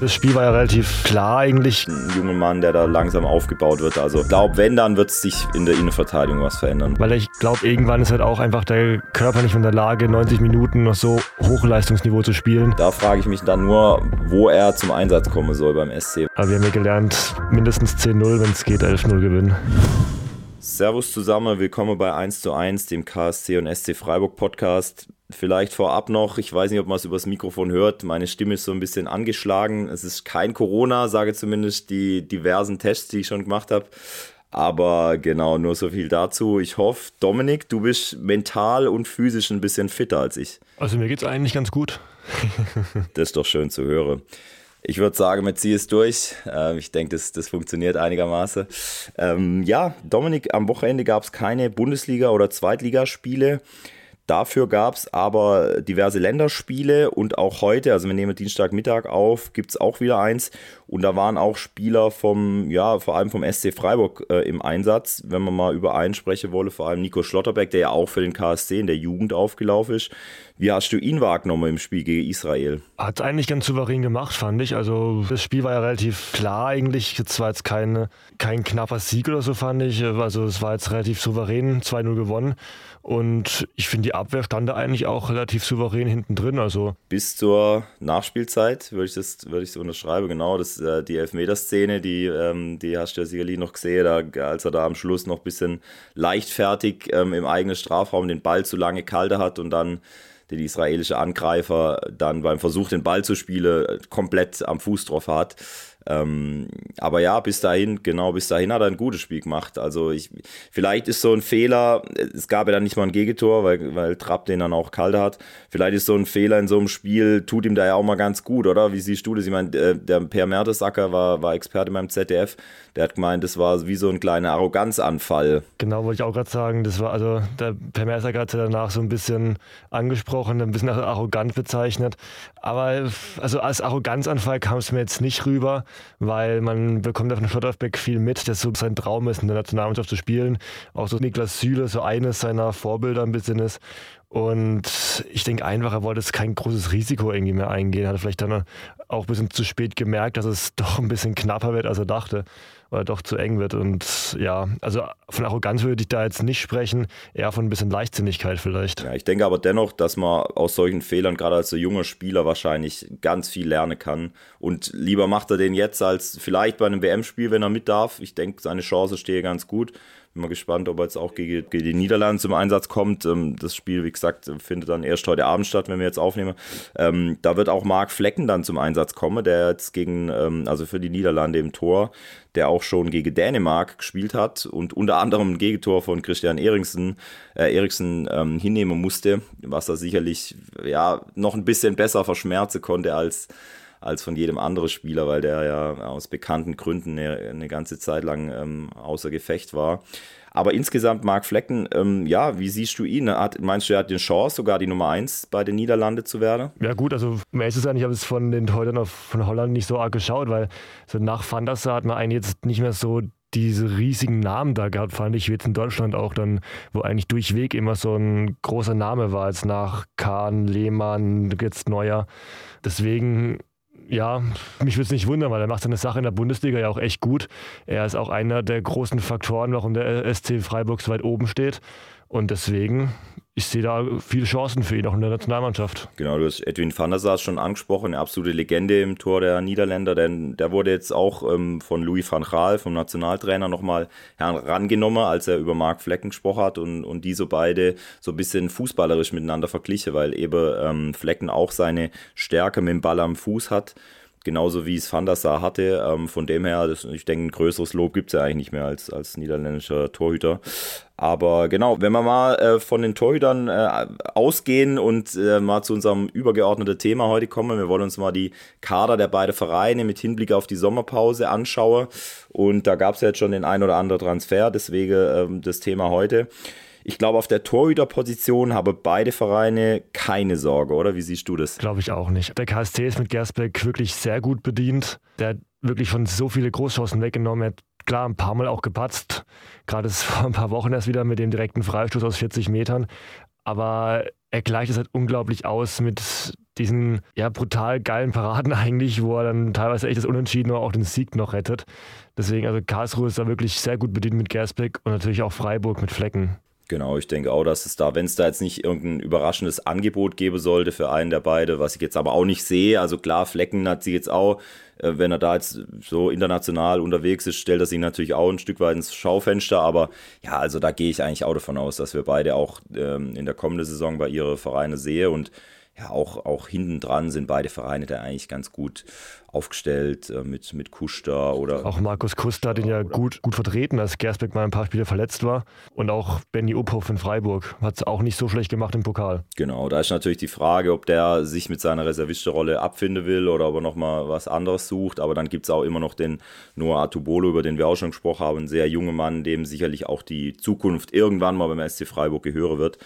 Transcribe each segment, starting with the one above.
Das Spiel war ja relativ klar eigentlich. Ein junger Mann, der da langsam aufgebaut wird. Also ich glaube, wenn, dann wird sich in der Innenverteidigung was verändern. Weil ich glaube, irgendwann ist halt auch einfach der Körper nicht in der Lage, 90 Minuten noch so Hochleistungsniveau zu spielen. Da frage ich mich dann nur, wo er zum Einsatz kommen soll beim SC. Aber wir haben ja gelernt, mindestens 10-0, wenn es geht, 11-0 gewinnen. Servus zusammen, willkommen bei 1 zu 1, dem KSC und SC Freiburg Podcast. Vielleicht vorab noch, ich weiß nicht, ob man es übers Mikrofon hört, meine Stimme ist so ein bisschen angeschlagen. Es ist kein Corona, sage zumindest die diversen Tests, die ich schon gemacht habe. Aber genau, nur so viel dazu. Ich hoffe, Dominik, du bist mental und physisch ein bisschen fitter als ich. Also mir geht es eigentlich ganz gut. das ist doch schön zu hören. Ich würde sagen, wir ziehen es durch. Äh, ich denke, das, das funktioniert einigermaßen. Ähm, ja, Dominik, am Wochenende gab es keine Bundesliga- oder Zweitligaspiele. Dafür gab es aber diverse Länderspiele und auch heute, also wir nehmen Dienstagmittag auf, gibt es auch wieder eins. Und da waren auch Spieler vom, ja, vor allem vom SC Freiburg äh, im Einsatz. Wenn man mal über einen sprechen wolle, vor allem Nico Schlotterbeck, der ja auch für den KSC in der Jugend aufgelaufen ist. Wie hast du ihn wahrgenommen im Spiel gegen Israel? Hat eigentlich ganz souverän gemacht, fand ich. Also das Spiel war ja relativ klar eigentlich. Es war jetzt kein, kein knapper Sieg oder so, fand ich. Also es war jetzt relativ souverän, 2-0 gewonnen. Und ich finde, die Abwehr stand da eigentlich auch relativ souverän hinten drin. Also. Bis zur Nachspielzeit würde ich das würde ich so unterschreiben. Genau, das, äh, die Elfmeterszene, die, ähm, die hast du ja sicherlich noch gesehen, da, als er da am Schluss noch ein bisschen leichtfertig ähm, im eigenen Strafraum den Ball zu lange kalte hat und dann den israelische Angreifer dann beim Versuch, den Ball zu spielen, komplett am Fuß drauf hat. Ähm, aber ja, bis dahin, genau, bis dahin hat er ein gutes Spiel gemacht. Also ich, vielleicht ist so ein Fehler, es gab ja dann nicht mal ein Gegentor, weil, weil Trapp den dann auch kalt hat. Vielleicht ist so ein Fehler in so einem Spiel, tut ihm da ja auch mal ganz gut, oder? Wie siehst du das? Ich meine, der, der Per Mertesacker war, war Experte beim ZDF, der hat gemeint, das war wie so ein kleiner Arroganzanfall. Genau, wollte ich auch gerade sagen, das war also, der Per Mertesacker hat ja danach so ein bisschen angesprochen, ein bisschen arrogant bezeichnet. Aber also als Arroganzanfall kam es mir jetzt nicht rüber weil man bekommt ja von Schlotterbeck viel mit, dass so sein Traum ist, in der Nationalmannschaft zu spielen. Auch so Niklas Süle, so eines seiner Vorbilder ein bisschen ist. Und ich denke einfach, er wollte jetzt kein großes Risiko irgendwie mehr eingehen. Hat vielleicht dann auch ein bisschen zu spät gemerkt, dass es doch ein bisschen knapper wird, als er dachte. Oder doch zu eng wird. Und ja, also von Arroganz würde ich da jetzt nicht sprechen, eher von ein bisschen Leichtsinnigkeit vielleicht. Ja, ich denke aber dennoch, dass man aus solchen Fehlern, gerade als so junger Spieler, wahrscheinlich ganz viel lernen kann. Und lieber macht er den jetzt als vielleicht bei einem WM-Spiel, wenn er mit darf. Ich denke, seine Chance stehe ganz gut. Bin mal gespannt, ob er jetzt auch gegen, gegen die Niederlande zum Einsatz kommt. Ähm, das Spiel, wie gesagt, findet dann erst heute Abend statt, wenn wir jetzt aufnehmen. Ähm, da wird auch Marc Flecken dann zum Einsatz kommen, der jetzt gegen, ähm, also für die Niederlande im Tor, der auch schon gegen Dänemark gespielt hat und unter anderem ein Gegentor von Christian Eriksen, äh, Eriksen ähm, hinnehmen musste, was er sicherlich ja noch ein bisschen besser verschmerzen konnte als als von jedem anderen Spieler, weil der ja aus bekannten Gründen eine, eine ganze Zeit lang ähm, außer Gefecht war. Aber insgesamt Marc Flecken, ähm, ja, wie siehst du ihn? Hat, meinst du, er hat die Chance, sogar die Nummer 1 bei den Niederlanden zu werden? Ja gut, also um ehrlich zu sein, ich habe es von den Torhütern von Holland nicht so arg geschaut, weil so nach Van der Sar hat man eigentlich jetzt nicht mehr so diese riesigen Namen da gehabt, fand ich jetzt in Deutschland auch dann, wo eigentlich durchweg immer so ein großer Name war, als nach Kahn, Lehmann, jetzt Neuer. Deswegen ja, mich würde es nicht wundern, weil er macht seine Sache in der Bundesliga ja auch echt gut. Er ist auch einer der großen Faktoren, warum der SC Freiburg so weit oben steht. Und deswegen, ich sehe da viele Chancen für ihn, auch in der Nationalmannschaft. Genau, du hast Edwin van der Sar schon angesprochen, eine absolute Legende im Tor der Niederländer, denn der wurde jetzt auch ähm, von Louis van Gaal, vom Nationaltrainer, nochmal herangenommen, als er über Marc Flecken gesprochen hat und, und die so beide so ein bisschen fußballerisch miteinander verglichen, weil eben ähm, Flecken auch seine Stärke mit dem Ball am Fuß hat genauso wie es Van der Sar hatte. Ähm, von dem her, das, ich denke, ein größeres Lob gibt es ja eigentlich nicht mehr als, als niederländischer Torhüter. Aber genau, wenn wir mal äh, von den Torhütern äh, ausgehen und äh, mal zu unserem übergeordneten Thema heute kommen, wir wollen uns mal die Kader der beiden Vereine mit Hinblick auf die Sommerpause anschauen. Und da gab es ja jetzt schon den ein oder anderen Transfer, deswegen ähm, das Thema heute. Ich glaube, auf der Torhüterposition haben beide Vereine keine Sorge, oder? Wie siehst du das? Glaube ich auch nicht. Der KSC ist mit Gersbeck wirklich sehr gut bedient. Der hat wirklich schon so viele Großchancen weggenommen. Er hat klar ein paar Mal auch gepatzt. Gerade vor ein paar Wochen erst wieder mit dem direkten Freistoß aus 40 Metern. Aber er gleicht es halt unglaublich aus mit diesen ja brutal geilen Paraden eigentlich, wo er dann teilweise echt das Unentschieden oder auch den Sieg noch rettet. Deswegen, also Karlsruhe ist da wirklich sehr gut bedient mit Gersbeck und natürlich auch Freiburg mit Flecken. Genau, ich denke auch, dass es da, wenn es da jetzt nicht irgendein überraschendes Angebot geben sollte für einen der beide, was ich jetzt aber auch nicht sehe, also klar, Flecken hat sie jetzt auch, äh, wenn er da jetzt so international unterwegs ist, stellt er sich natürlich auch ein Stück weit ins Schaufenster, aber ja, also da gehe ich eigentlich auch davon aus, dass wir beide auch ähm, in der kommenden Saison bei ihre Vereine sehen. Und ja, auch, auch hinten dran sind beide Vereine da eigentlich ganz gut aufgestellt äh, mit, mit Kuster oder. Auch Markus Kuster, den ja gut, gut vertreten, als Gersbeck mal ein paar Spiele verletzt war. Und auch Benny Uphoff in Freiburg hat es auch nicht so schlecht gemacht im Pokal. Genau, da ist natürlich die Frage, ob der sich mit seiner Reservistenrolle abfinden will oder ob er nochmal was anderes sucht. Aber dann gibt es auch immer noch den Noah Atubolo, über den wir auch schon gesprochen haben, ein sehr junger Mann, dem sicherlich auch die Zukunft irgendwann mal beim SC Freiburg gehören wird.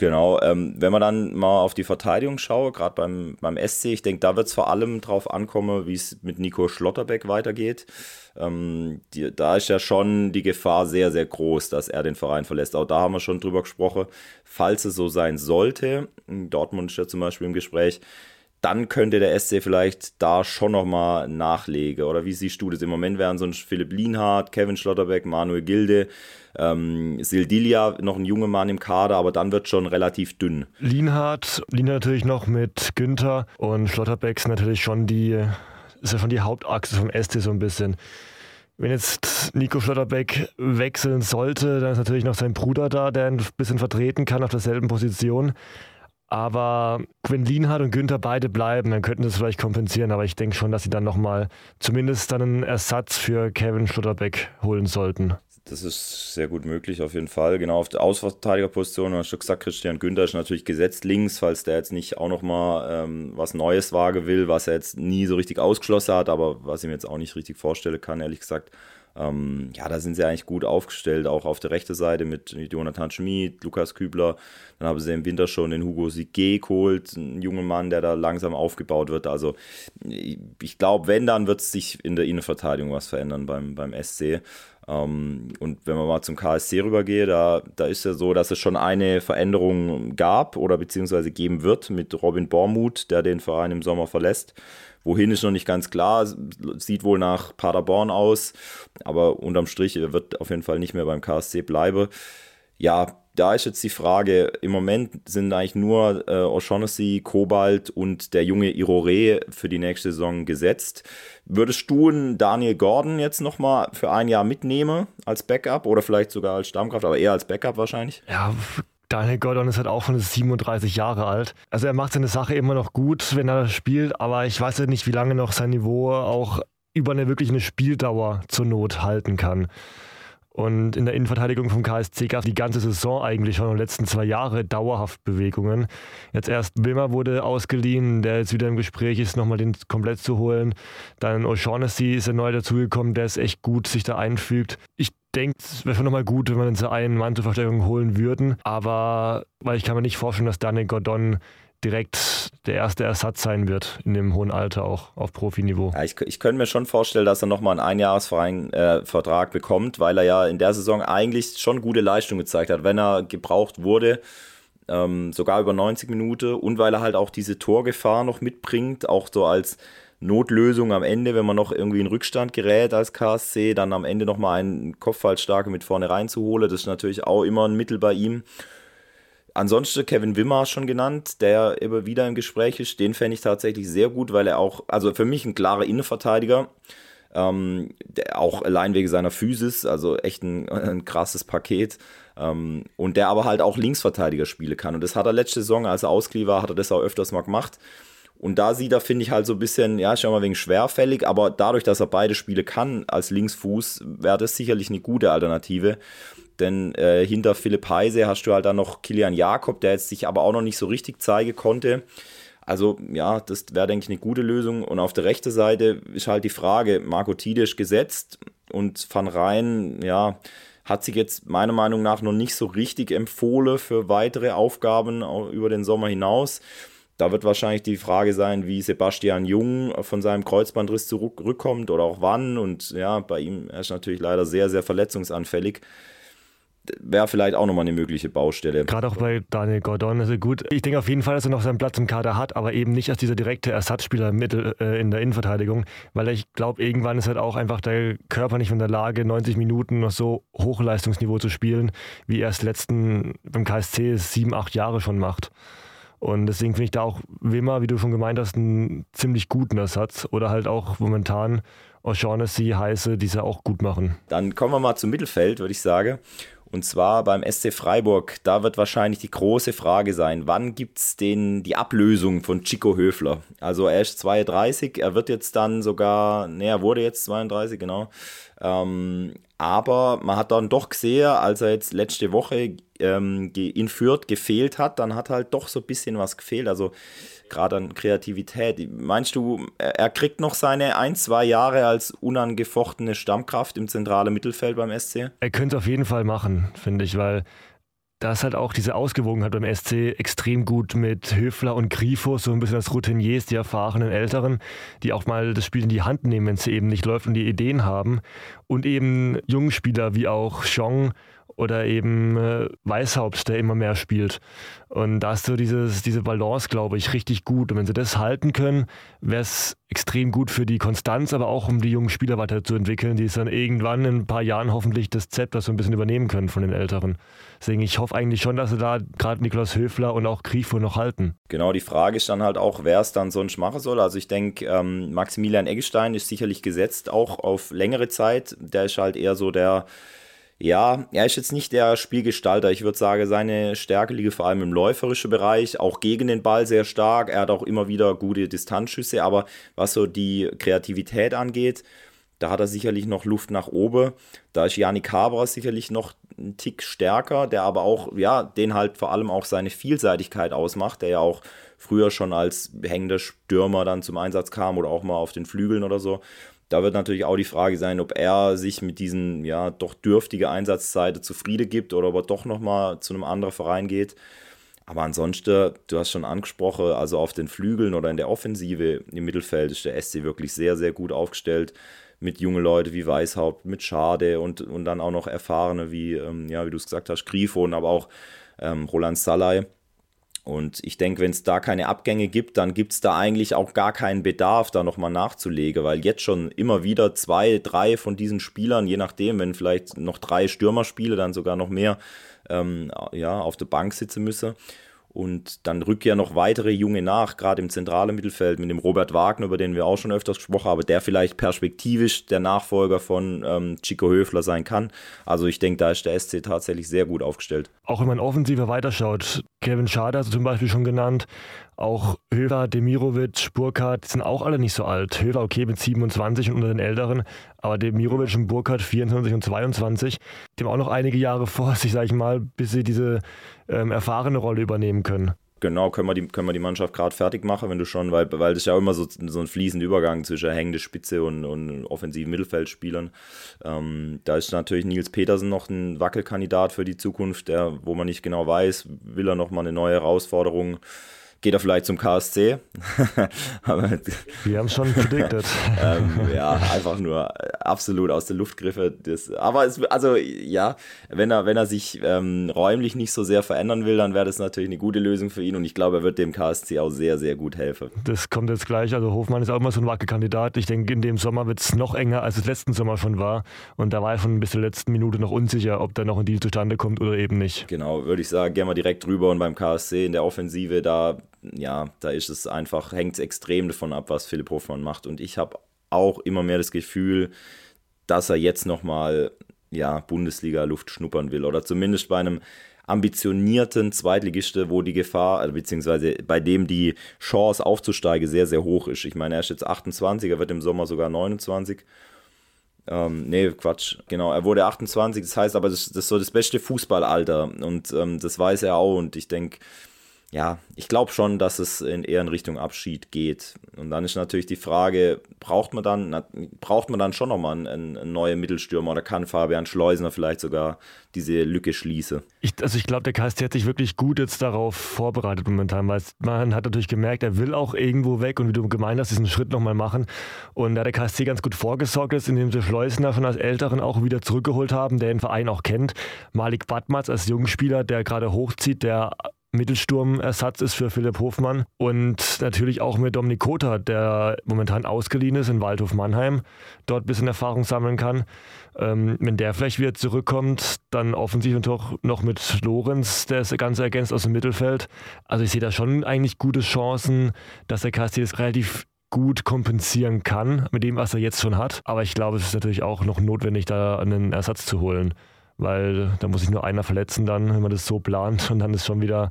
Genau, ähm, wenn man dann mal auf die Verteidigung schaue, gerade beim, beim SC, ich denke, da wird es vor allem drauf ankommen, wie es mit Nico Schlotterbeck weitergeht. Ähm, die, da ist ja schon die Gefahr sehr, sehr groß, dass er den Verein verlässt. Auch da haben wir schon drüber gesprochen. Falls es so sein sollte, Dortmund ist ja zum Beispiel im Gespräch, dann könnte der SC vielleicht da schon nochmal nachlegen. Oder wie siehst du das? Im Moment wären so Philipp Lienhardt, Kevin Schlotterbeck, Manuel Gilde, ähm, Sildilia, noch ein junger Mann im Kader, aber dann wird schon relativ dünn. Lienhardt, Lienhardt natürlich noch mit Günther und Schlotterbeck ist natürlich schon die, ist ja schon die Hauptachse vom SC so ein bisschen. Wenn jetzt Nico Schlotterbeck wechseln sollte, dann ist natürlich noch sein Bruder da, der ein bisschen vertreten kann auf derselben Position. Aber wenn Lienhardt und Günther beide bleiben, dann könnten es vielleicht kompensieren. Aber ich denke schon, dass sie dann nochmal zumindest dann einen Ersatz für Kevin Schlotterbeck holen sollten. Das ist sehr gut möglich, auf jeden Fall. Genau auf der Ausverteidigerposition, hast du gesagt, Christian Günther ist natürlich gesetzt links, falls der jetzt nicht auch nochmal ähm, was Neues wagen will, was er jetzt nie so richtig ausgeschlossen hat, aber was ich mir jetzt auch nicht richtig vorstellen kann, ehrlich gesagt. Ähm, ja, da sind sie eigentlich gut aufgestellt, auch auf der rechten Seite mit Jonathan Schmid, Lukas Kübler. Dann haben sie im Winter schon den Hugo Sigé geholt, ein junger Mann, der da langsam aufgebaut wird. Also ich glaube, wenn, dann wird es sich in der Innenverteidigung was verändern beim, beim SC. Ähm, und wenn man mal zum KSC rübergeht, da, da ist ja so, dass es schon eine Veränderung gab oder beziehungsweise geben wird mit Robin Bormuth, der den Verein im Sommer verlässt. Wohin ist noch nicht ganz klar, sieht wohl nach Paderborn aus, aber unterm Strich wird auf jeden Fall nicht mehr beim KSC bleiben. Ja, da ist jetzt die Frage, im Moment sind eigentlich nur äh, O'Shaughnessy, Kobalt und der junge Irore für die nächste Saison gesetzt. Würdest du Daniel Gordon jetzt nochmal für ein Jahr mitnehmen als Backup oder vielleicht sogar als Stammkraft, aber eher als Backup wahrscheinlich? Ja, Daniel Gordon ist halt auch schon 37 Jahre alt. Also er macht seine Sache immer noch gut, wenn er spielt, aber ich weiß ja nicht, wie lange noch sein Niveau auch über eine wirklich eine Spieldauer zur Not halten kann. Und in der Innenverteidigung vom KSC gab es die ganze Saison eigentlich schon in den letzten zwei Jahre dauerhaft Bewegungen. Jetzt erst Wilmer wurde ausgeliehen, der jetzt wieder im Gespräch ist, nochmal den komplett zu holen. Dann O'Shaughnessy ist ja neu dazugekommen, der ist echt gut, sich da einfügt. Ich denke, es wäre schon nochmal gut, wenn wir uns einen Mann zur Verstärkung holen würden. Aber weil ich kann mir nicht vorstellen, dass Daniel Gordon direkt der erste Ersatz sein wird in dem hohen Alter auch auf Profiniveau. Ja, ich, ich könnte mir schon vorstellen, dass er nochmal einen Einjahresvertrag äh, bekommt, weil er ja in der Saison eigentlich schon gute Leistung gezeigt hat, wenn er gebraucht wurde. Ähm, sogar über 90 Minuten und weil er halt auch diese Torgefahr noch mitbringt, auch so als Notlösung am Ende, wenn man noch irgendwie in Rückstand gerät als KSC, dann am Ende nochmal einen Kopfballstarke mit vorne reinzuholen. Das ist natürlich auch immer ein Mittel bei ihm. Ansonsten Kevin Wimmer schon genannt, der immer wieder im Gespräch ist. Den fände ich tatsächlich sehr gut, weil er auch, also für mich ein klarer Innenverteidiger, ähm, auch allein wegen seiner Physis, also echt ein, ein krasses Paket. Ähm, und der aber halt auch Linksverteidiger spielen kann. Und das hat er letzte Saison, als er ausgeliehen war, hat er das auch öfters mal gemacht. Und da sieht er, finde ich, halt so ein bisschen, ja, schon mal wegen schwerfällig, aber dadurch, dass er beide Spiele kann als Linksfuß, wäre das sicherlich eine gute Alternative. Denn äh, hinter Philipp Heise hast du halt dann noch Kilian Jakob, der jetzt sich aber auch noch nicht so richtig zeigen konnte. Also ja, das wäre, denke ich, eine gute Lösung. Und auf der rechten Seite ist halt die Frage, Marco Tidisch gesetzt und Van Rijn, ja, hat sich jetzt meiner Meinung nach noch nicht so richtig empfohlen für weitere Aufgaben über den Sommer hinaus. Da wird wahrscheinlich die Frage sein, wie Sebastian Jung von seinem Kreuzbandriss zurückkommt oder auch wann. Und ja, bei ihm er ist natürlich leider sehr, sehr verletzungsanfällig wäre vielleicht auch nochmal eine mögliche Baustelle. Gerade auch bei Daniel Gordon ist er gut. Ich denke auf jeden Fall, dass er noch seinen Platz im Kader hat, aber eben nicht als dieser direkte Ersatzspieler Mittel äh, in der Innenverteidigung, weil ich glaube, irgendwann ist halt auch einfach der Körper nicht in der Lage, 90 Minuten noch so Hochleistungsniveau zu spielen, wie er es letzten beim KSC sieben, acht Jahre schon macht. Und deswegen finde ich da auch Wimmer, wie du schon gemeint hast, einen ziemlich guten Ersatz. Oder halt auch momentan O'Shaughnessy, Heiße, die es ja auch gut machen. Dann kommen wir mal zum Mittelfeld, würde ich sagen. Und zwar beim SC Freiburg, da wird wahrscheinlich die große Frage sein, wann gibt es die Ablösung von Chico Höfler? Also er ist 32, er wird jetzt dann sogar, ne, er wurde jetzt 32, genau. Ähm, aber man hat dann doch gesehen, als er jetzt letzte Woche ähm, in Fürth gefehlt hat, dann hat halt doch so ein bisschen was gefehlt. Also gerade an Kreativität. Meinst du, er kriegt noch seine ein, zwei Jahre als unangefochtene Stammkraft im zentralen Mittelfeld beim SC? Er könnte es auf jeden Fall machen, finde ich, weil da ist halt auch diese Ausgewogenheit beim SC extrem gut mit Höfler und Grifo, so ein bisschen als Routiniers, die erfahrenen Älteren, die auch mal das Spiel in die Hand nehmen, wenn es eben nicht läuft und die Ideen haben. Und eben junge Spieler wie auch Chong oder eben äh, Weißhaupt, der immer mehr spielt. Und da ist so dieses, diese Balance, glaube ich, richtig gut. Und wenn sie das halten können, wäre es extrem gut für die Konstanz, aber auch um die jungen Spieler weiterzuentwickeln, die es dann irgendwann in ein paar Jahren hoffentlich das Zepter so ein bisschen übernehmen können von den Älteren. Deswegen, ich hoffe eigentlich schon, dass sie da gerade Niklas Höfler und auch Grifo noch halten. Genau, die Frage ist dann halt auch, wer es dann sonst machen soll. Also ich denke, ähm, Maximilian Eggestein ist sicherlich gesetzt, auch auf längere Zeit. Der ist halt eher so der ja, er ist jetzt nicht der Spielgestalter. Ich würde sagen, seine Stärke liegt vor allem im läuferischen Bereich, auch gegen den Ball sehr stark. Er hat auch immer wieder gute Distanzschüsse, aber was so die Kreativität angeht, da hat er sicherlich noch Luft nach oben. Da ist Janik Haber sicherlich noch ein Tick stärker, der aber auch, ja, den halt vor allem auch seine Vielseitigkeit ausmacht, der ja auch früher schon als hängender Stürmer dann zum Einsatz kam oder auch mal auf den Flügeln oder so. Da wird natürlich auch die Frage sein, ob er sich mit diesen ja doch dürftige Einsatzzeiten zufrieden gibt oder ob er doch nochmal zu einem anderen Verein geht. Aber ansonsten, du hast schon angesprochen, also auf den Flügeln oder in der Offensive im Mittelfeld ist der SC wirklich sehr, sehr gut aufgestellt. Mit jungen Leuten wie Weißhaupt, mit Schade und, und dann auch noch Erfahrene wie, ähm, ja, wie du es gesagt hast, Grifo und aber auch ähm, Roland Salai. Und ich denke, wenn es da keine Abgänge gibt, dann gibt es da eigentlich auch gar keinen Bedarf, da nochmal nachzulegen, weil jetzt schon immer wieder zwei, drei von diesen Spielern, je nachdem, wenn vielleicht noch drei Stürmer spiele, dann sogar noch mehr, ähm, ja, auf der Bank sitzen müsse. Und dann rücken ja noch weitere Junge nach, gerade im zentralen Mittelfeld mit dem Robert Wagner, über den wir auch schon öfters gesprochen haben, der vielleicht perspektivisch der Nachfolger von ähm, Chico Höfler sein kann. Also ich denke, da ist der SC tatsächlich sehr gut aufgestellt. Auch wenn man offensiver weiterschaut, Kevin Schade hast du zum Beispiel schon genannt, auch Höver, Demirovic, Burkhardt sind auch alle nicht so alt. Höver okay mit 27 und unter den Älteren, aber Demirovic und Burkhardt 24 und 22, die haben auch noch einige Jahre vor sich, sag ich mal, bis sie diese ähm, erfahrene Rolle übernehmen können. Genau, können wir die, können wir die Mannschaft gerade fertig machen, wenn du schon, weil, weil das ja immer so, so ein fließender Übergang zwischen hängende Spitze und, und offensiven Mittelfeldspielern. Ähm, da ist natürlich Nils Petersen noch ein Wackelkandidat für die Zukunft, der, wo man nicht genau weiß, will er nochmal eine neue Herausforderung geht er vielleicht zum KSC. Wir haben es schon predicted. ähm, ja, einfach nur absolut aus der Luft griffe. Das, aber es, also ja, wenn er, wenn er sich ähm, räumlich nicht so sehr verändern will, dann wäre das natürlich eine gute Lösung für ihn und ich glaube, er wird dem KSC auch sehr, sehr gut helfen. Das kommt jetzt gleich. Also Hofmann ist auch immer so ein Wackelkandidat. Ich denke, in dem Sommer wird es noch enger, als es letzten Sommer schon war. Und da war er schon bis zur letzten Minute noch unsicher, ob da noch ein Deal zustande kommt oder eben nicht. Genau, würde ich sagen, gehen wir direkt drüber und beim KSC in der Offensive, da ja, da ist es einfach, hängt es extrem davon ab, was Philipp Hofmann macht. Und ich habe auch immer mehr das Gefühl, dass er jetzt nochmal ja, Bundesliga-Luft schnuppern will. Oder zumindest bei einem ambitionierten Zweitligiste, wo die Gefahr, also beziehungsweise bei dem die Chance aufzusteigen sehr, sehr hoch ist. Ich meine, er ist jetzt 28, er wird im Sommer sogar 29. Ähm, nee, Quatsch, genau, er wurde 28, das heißt aber, das, das ist so das beste Fußballalter und ähm, das weiß er auch und ich denke, ja, ich glaube schon, dass es in eher in Richtung Abschied geht. Und dann ist natürlich die Frage, braucht man dann, braucht man dann schon nochmal einen, einen neuen Mittelstürmer oder kann Fabian Schleusner vielleicht sogar diese Lücke schließen? Ich, also ich glaube, der KST hat sich wirklich gut jetzt darauf vorbereitet momentan, weil man hat natürlich gemerkt, er will auch irgendwo weg und wie du gemeint hast, diesen Schritt nochmal machen. Und da der KST ganz gut vorgesorgt ist, indem sie Schleusner schon als Älteren auch wieder zurückgeholt haben, der den Verein auch kennt. Malik Badmatz als Jungspieler, der gerade hochzieht, der Mittelsturmersatz ist für Philipp Hofmann und natürlich auch mit Dominik Kota, der momentan ausgeliehen ist in Waldhof Mannheim, dort ein bisschen Erfahrung sammeln kann. Ähm, wenn der vielleicht wieder zurückkommt, dann offensichtlich doch noch mit Lorenz, der ist ganz ergänzt aus dem Mittelfeld. Also ich sehe da schon eigentlich gute Chancen, dass der KSC das relativ gut kompensieren kann mit dem, was er jetzt schon hat. Aber ich glaube, es ist natürlich auch noch notwendig, da einen Ersatz zu holen weil da muss sich nur einer verletzen dann, wenn man das so plant und dann ist schon wieder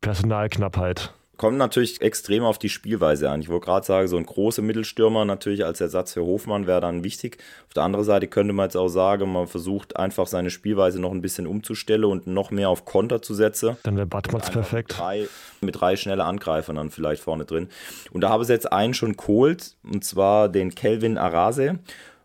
Personalknappheit. Kommt natürlich extrem auf die Spielweise an. Ich wollte gerade sagen, so ein großer Mittelstürmer natürlich als Ersatz für Hofmann wäre dann wichtig. Auf der anderen Seite könnte man jetzt auch sagen, man versucht einfach seine Spielweise noch ein bisschen umzustellen und noch mehr auf Konter zu setzen. Dann wäre Badmatz perfekt. Mit drei, mit drei schnelle Angreifern dann vielleicht vorne drin. Und da habe ich jetzt einen schon geholt, und zwar den Kelvin Arase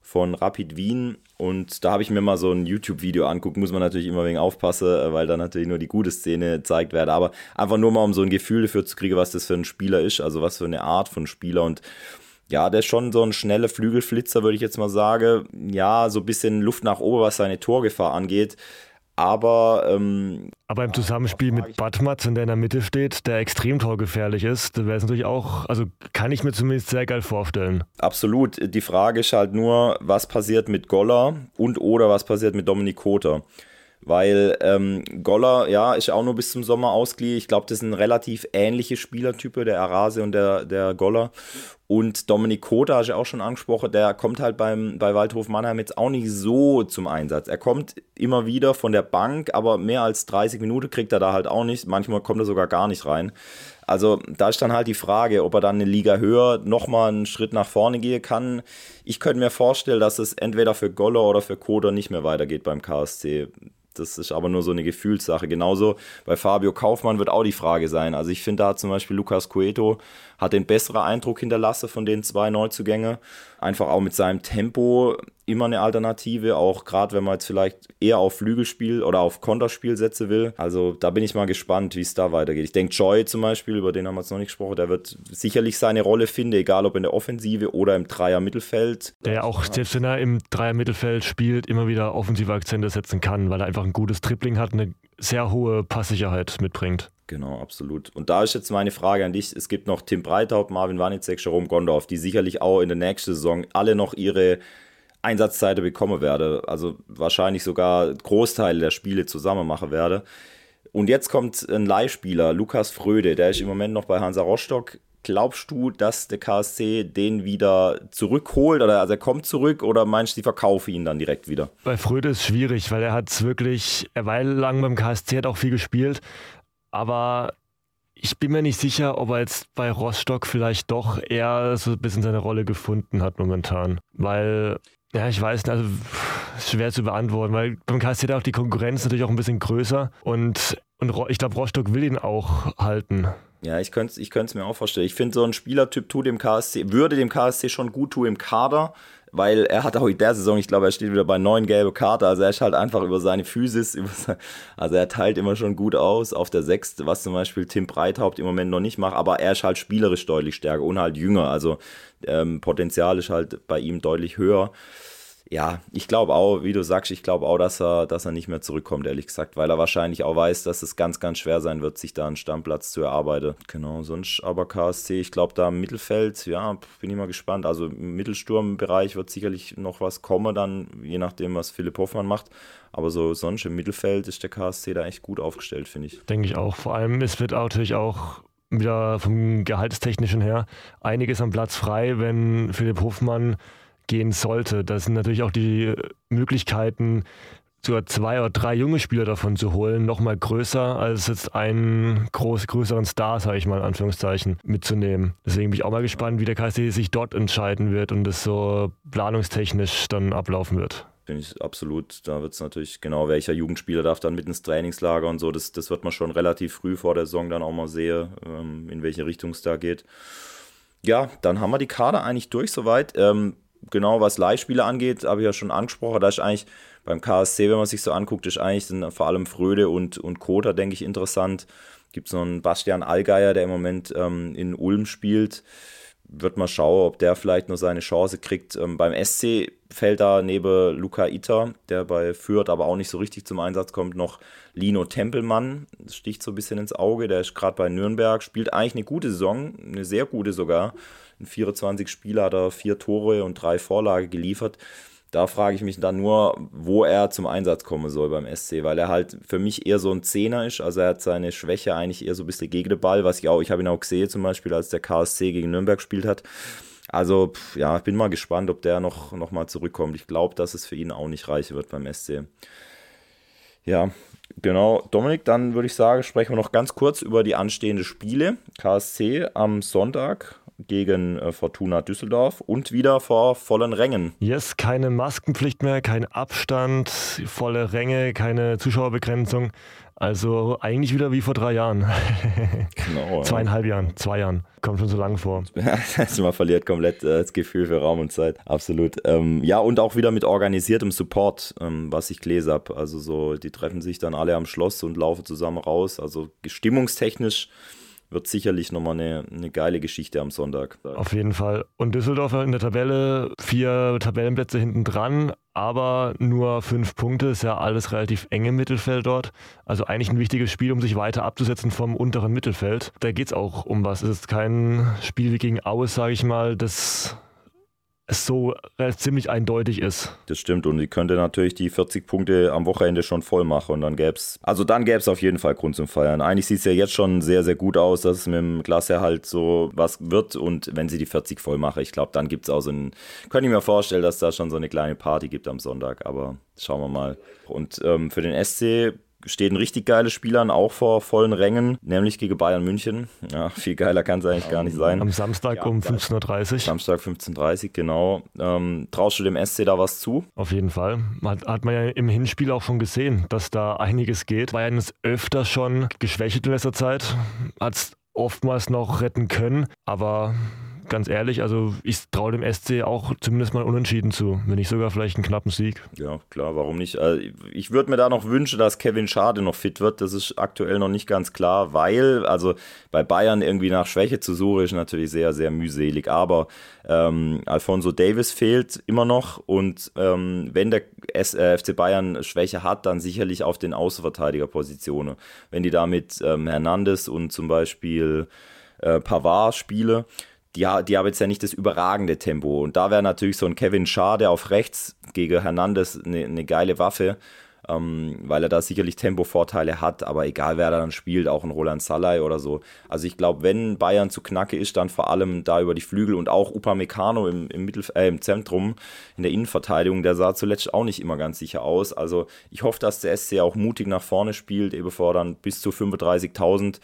von Rapid Wien. Und da habe ich mir mal so ein YouTube-Video angucken, muss man natürlich immer wegen aufpassen, äh, weil da natürlich nur die gute Szene gezeigt wird. Aber einfach nur mal, um so ein Gefühl dafür zu kriegen, was das für ein Spieler ist, also was für eine Art von Spieler. Und ja, der ist schon so ein schneller Flügelflitzer, würde ich jetzt mal sagen. Ja, so ein bisschen Luft nach oben, was seine Torgefahr angeht. Aber, ähm, aber im Zusammenspiel mit Batmatz, der in der Mitte steht, der extrem torgefährlich ist, wäre es natürlich auch, also kann ich mir zumindest sehr geil vorstellen. Absolut. Die Frage ist halt nur, was passiert mit Goller und oder was passiert mit Dominik Koter weil ähm, Goller, ja, ist auch nur bis zum Sommer ausgeliehen. Ich glaube, das sind relativ ähnliche Spielertypen, der Arase und der, der Goller. Und Dominik Kota, hast du auch schon angesprochen, der kommt halt beim, bei Waldhof Mannheim jetzt auch nicht so zum Einsatz. Er kommt immer wieder von der Bank, aber mehr als 30 Minuten kriegt er da halt auch nicht. Manchmal kommt er sogar gar nicht rein. Also da ist dann halt die Frage, ob er dann eine Liga höher nochmal einen Schritt nach vorne gehen kann. Ich könnte mir vorstellen, dass es entweder für Goller oder für Koda nicht mehr weitergeht beim KSC. Das ist aber nur so eine Gefühlssache. Genauso bei Fabio Kaufmann wird auch die Frage sein. Also ich finde, da zum Beispiel Lukas Cueto hat den besseren Eindruck hinterlassen von den zwei Neuzugängen. Einfach auch mit seinem Tempo immer eine Alternative, auch gerade wenn man jetzt vielleicht eher auf Flügelspiel oder auf Konterspiel setzen will. Also da bin ich mal gespannt, wie es da weitergeht. Ich denke, Joy zum Beispiel, über den haben wir jetzt noch nicht gesprochen, der wird sicherlich seine Rolle finden, egal ob in der Offensive oder im Dreier-Mittelfeld. Der ja auch, selbst wenn er im Dreier-Mittelfeld spielt, immer wieder offensive Akzente setzen kann, weil er einfach ein gutes Tripling hat, eine sehr hohe Passsicherheit mitbringt. Genau, absolut. Und da ist jetzt meine Frage an dich. Es gibt noch Tim Breithaupt, Marvin Wanicek, Jerome Gondorf, die sicherlich auch in der nächsten Saison alle noch ihre Einsatzzeit bekommen werde. Also wahrscheinlich sogar Großteile der Spiele zusammen machen werde. Und jetzt kommt ein Leihspieler, Lukas Fröde, der ist im Moment noch bei Hansa Rostock. Glaubst du, dass der KSC den wieder zurückholt oder also er kommt zurück oder meinst du, die verkaufen ihn dann direkt wieder? Bei Fröde ist schwierig, weil er hat es wirklich, er war lang beim KSC, hat auch viel gespielt, aber ich bin mir nicht sicher, ob er jetzt bei Rostock vielleicht doch eher so ein bisschen seine Rolle gefunden hat momentan, weil ja, ich weiß nicht, also schwer zu beantworten, weil beim KSC auch die Konkurrenz natürlich auch ein bisschen größer und, und ich glaube, Rostock will ihn auch halten. Ja, ich könnte es ich mir auch vorstellen. Ich finde, so ein Spielertyp tut dem KSC, würde dem KSC schon gut tun im Kader, weil er hat auch in der Saison, ich glaube, er steht wieder bei neun gelbe Karte, also er ist halt einfach über seine Physis, über sein, also er teilt immer schon gut aus auf der Sechste, was zum Beispiel Tim Breithaupt im Moment noch nicht macht, aber er ist halt spielerisch deutlich stärker und halt jünger, also ähm, Potenzial ist halt bei ihm deutlich höher ja, ich glaube auch, wie du sagst, ich glaube auch, dass er, dass er nicht mehr zurückkommt, ehrlich gesagt, weil er wahrscheinlich auch weiß, dass es ganz, ganz schwer sein wird, sich da einen Stammplatz zu erarbeiten. Genau, sonst aber KSC, ich glaube, da im Mittelfeld, ja, bin ich mal gespannt. Also im Mittelsturmbereich wird sicherlich noch was kommen, dann je nachdem, was Philipp Hoffmann macht. Aber so sonst im Mittelfeld ist der KSC da echt gut aufgestellt, finde ich. Denke ich auch. Vor allem, es wird natürlich auch wieder vom Gehaltstechnischen her einiges am Platz frei, wenn Philipp Hofmann gehen sollte. Das sind natürlich auch die Möglichkeiten, sogar zwei oder drei junge Spieler davon zu holen, nochmal größer als jetzt einen groß, größeren Star, sage ich mal in Anführungszeichen, mitzunehmen. Deswegen bin ich auch mal gespannt, wie der KSC sich dort entscheiden wird und es so planungstechnisch dann ablaufen wird. bin ich absolut. Da wird es natürlich genau, welcher Jugendspieler darf dann mit ins Trainingslager und so. Das, das wird man schon relativ früh vor der Saison dann auch mal sehen, ähm, in welche Richtung es da geht. Ja, dann haben wir die Kader eigentlich durch soweit. Ähm, genau, was Leihspiele angeht, habe ich ja schon angesprochen. Da ist eigentlich beim KSC, wenn man sich so anguckt, ist eigentlich sind vor allem Fröde und, und Kota, denke ich, interessant. Gibt es noch einen Bastian Allgeier, der im Moment ähm, in Ulm spielt wird mal schauen, ob der vielleicht noch seine Chance kriegt. Ähm, beim SC fällt da neben Luca Ita, der bei Fürth aber auch nicht so richtig zum Einsatz kommt, noch Lino Tempelmann. Das sticht so ein bisschen ins Auge. Der ist gerade bei Nürnberg, spielt eigentlich eine gute Saison, eine sehr gute sogar. In 24 Spielen hat er vier Tore und drei Vorlagen geliefert. Da frage ich mich dann nur, wo er zum Einsatz kommen soll beim SC, weil er halt für mich eher so ein Zehner ist. Also er hat seine Schwäche eigentlich eher so ein bisschen gegen den Ball, was ich auch, ich habe ihn auch gesehen zum Beispiel, als der KSC gegen Nürnberg gespielt hat. Also ja, ich bin mal gespannt, ob der noch, noch mal zurückkommt. Ich glaube, dass es für ihn auch nicht reichen wird beim SC. Ja, genau. Dominik, dann würde ich sagen, sprechen wir noch ganz kurz über die anstehenden Spiele. KSC am Sonntag gegen äh, Fortuna Düsseldorf und wieder vor vollen Rängen. Yes, keine Maskenpflicht mehr, kein Abstand, volle Ränge, keine Zuschauerbegrenzung. Also eigentlich wieder wie vor drei Jahren. Genau. Zweieinhalb Jahren, zwei Jahren. Kommt schon so lang vor. also man verliert komplett äh, das Gefühl für Raum und Zeit. Absolut. Ähm, ja, und auch wieder mit organisiertem Support, ähm, was ich gelesen habe. Also so, die treffen sich dann alle am Schloss und laufen zusammen raus. Also stimmungstechnisch wird sicherlich nochmal eine, eine geile Geschichte am Sonntag. Auf jeden Fall. Und Düsseldorf in der Tabelle, vier Tabellenplätze hinten dran, aber nur fünf Punkte, ist ja alles relativ eng im Mittelfeld dort. Also eigentlich ein wichtiges Spiel, um sich weiter abzusetzen vom unteren Mittelfeld. Da geht es auch um was. Es ist kein Spiel wie gegen Aue, sage ich mal, das es so äh, ziemlich eindeutig ist. Das stimmt und sie könnte natürlich die 40 Punkte am Wochenende schon voll machen und dann gäbe es, also dann gäbe es auf jeden Fall Grund zum Feiern. Eigentlich sieht es ja jetzt schon sehr, sehr gut aus, dass es mit dem Klasseerhalt so was wird und wenn sie die 40 voll mache, ich glaube, dann gibt es auch so ein, könnte ich mir vorstellen, dass da schon so eine kleine Party gibt am Sonntag, aber schauen wir mal. Und ähm, für den SC steht ein richtig geiles Spiel an, auch vor vollen Rängen, nämlich gegen Bayern München. Ja, viel geiler kann es eigentlich gar nicht sein. Am Samstag ja, um 15.30 Uhr. Samstag 15.30 Uhr, genau. Ähm, traust du dem SC da was zu? Auf jeden Fall. Hat, hat man ja im Hinspiel auch schon gesehen, dass da einiges geht. Bayern ist öfter schon geschwächt in letzter Zeit, hat es oftmals noch retten können, aber ganz ehrlich, also ich traue dem SC auch zumindest mal unentschieden zu, wenn nicht sogar vielleicht einen knappen Sieg. Ja, klar, warum nicht? Also ich würde mir da noch wünschen, dass Kevin Schade noch fit wird. Das ist aktuell noch nicht ganz klar, weil, also bei Bayern irgendwie nach Schwäche zu suchen, ist natürlich sehr, sehr mühselig. Aber ähm, Alfonso Davis fehlt immer noch und ähm, wenn der äh, FC Bayern Schwäche hat, dann sicherlich auf den Außenverteidigerpositionen. Wenn die da mit ähm, Hernandez und zum Beispiel äh, Pavard spiele, die, die haben jetzt ja nicht das überragende Tempo. Und da wäre natürlich so ein Kevin Schade auf rechts gegen Hernandez eine, eine geile Waffe, ähm, weil er da sicherlich Tempovorteile hat. Aber egal, wer da dann spielt, auch ein Roland Salai oder so. Also ich glaube, wenn Bayern zu knacke ist, dann vor allem da über die Flügel und auch Upamecano im, im, Mittel, äh, im Zentrum in der Innenverteidigung, der sah zuletzt auch nicht immer ganz sicher aus. Also ich hoffe, dass der SC auch mutig nach vorne spielt, eben vor dann bis zu 35.000.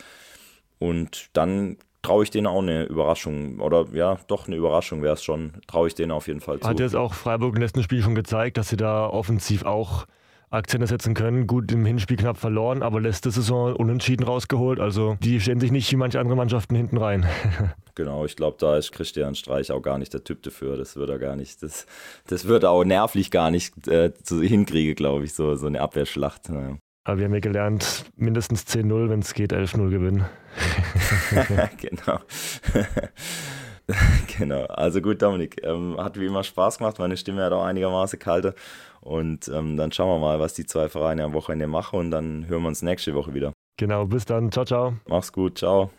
Und dann traue ich denen auch eine Überraschung. Oder ja, doch eine Überraschung wäre es schon. Traue ich denen auf jeden Fall zu. Hat jetzt auch Freiburg im letzten Spiel schon gezeigt, dass sie da offensiv auch Akzente setzen können. Gut, im Hinspiel knapp verloren, aber letzte Saison unentschieden rausgeholt. Also die stellen sich nicht wie manche andere Mannschaften hinten rein. genau, ich glaube, da ist Christian Streich auch gar nicht der Typ dafür. Das würde er gar nicht, das, das würde er auch nervlich gar nicht äh, hinkriegen, glaube ich, so, so eine Abwehrschlacht. Naja. Aber wir haben ja gelernt, mindestens 10-0, wenn es geht, 11-0 gewinnen. genau. genau. Also gut, Dominik. Ähm, hat wie immer Spaß gemacht. Meine Stimme hat auch einigermaßen kalte. Und ähm, dann schauen wir mal, was die zwei Vereine am Wochenende machen. Und dann hören wir uns nächste Woche wieder. Genau. Bis dann. Ciao, ciao. Mach's gut. Ciao.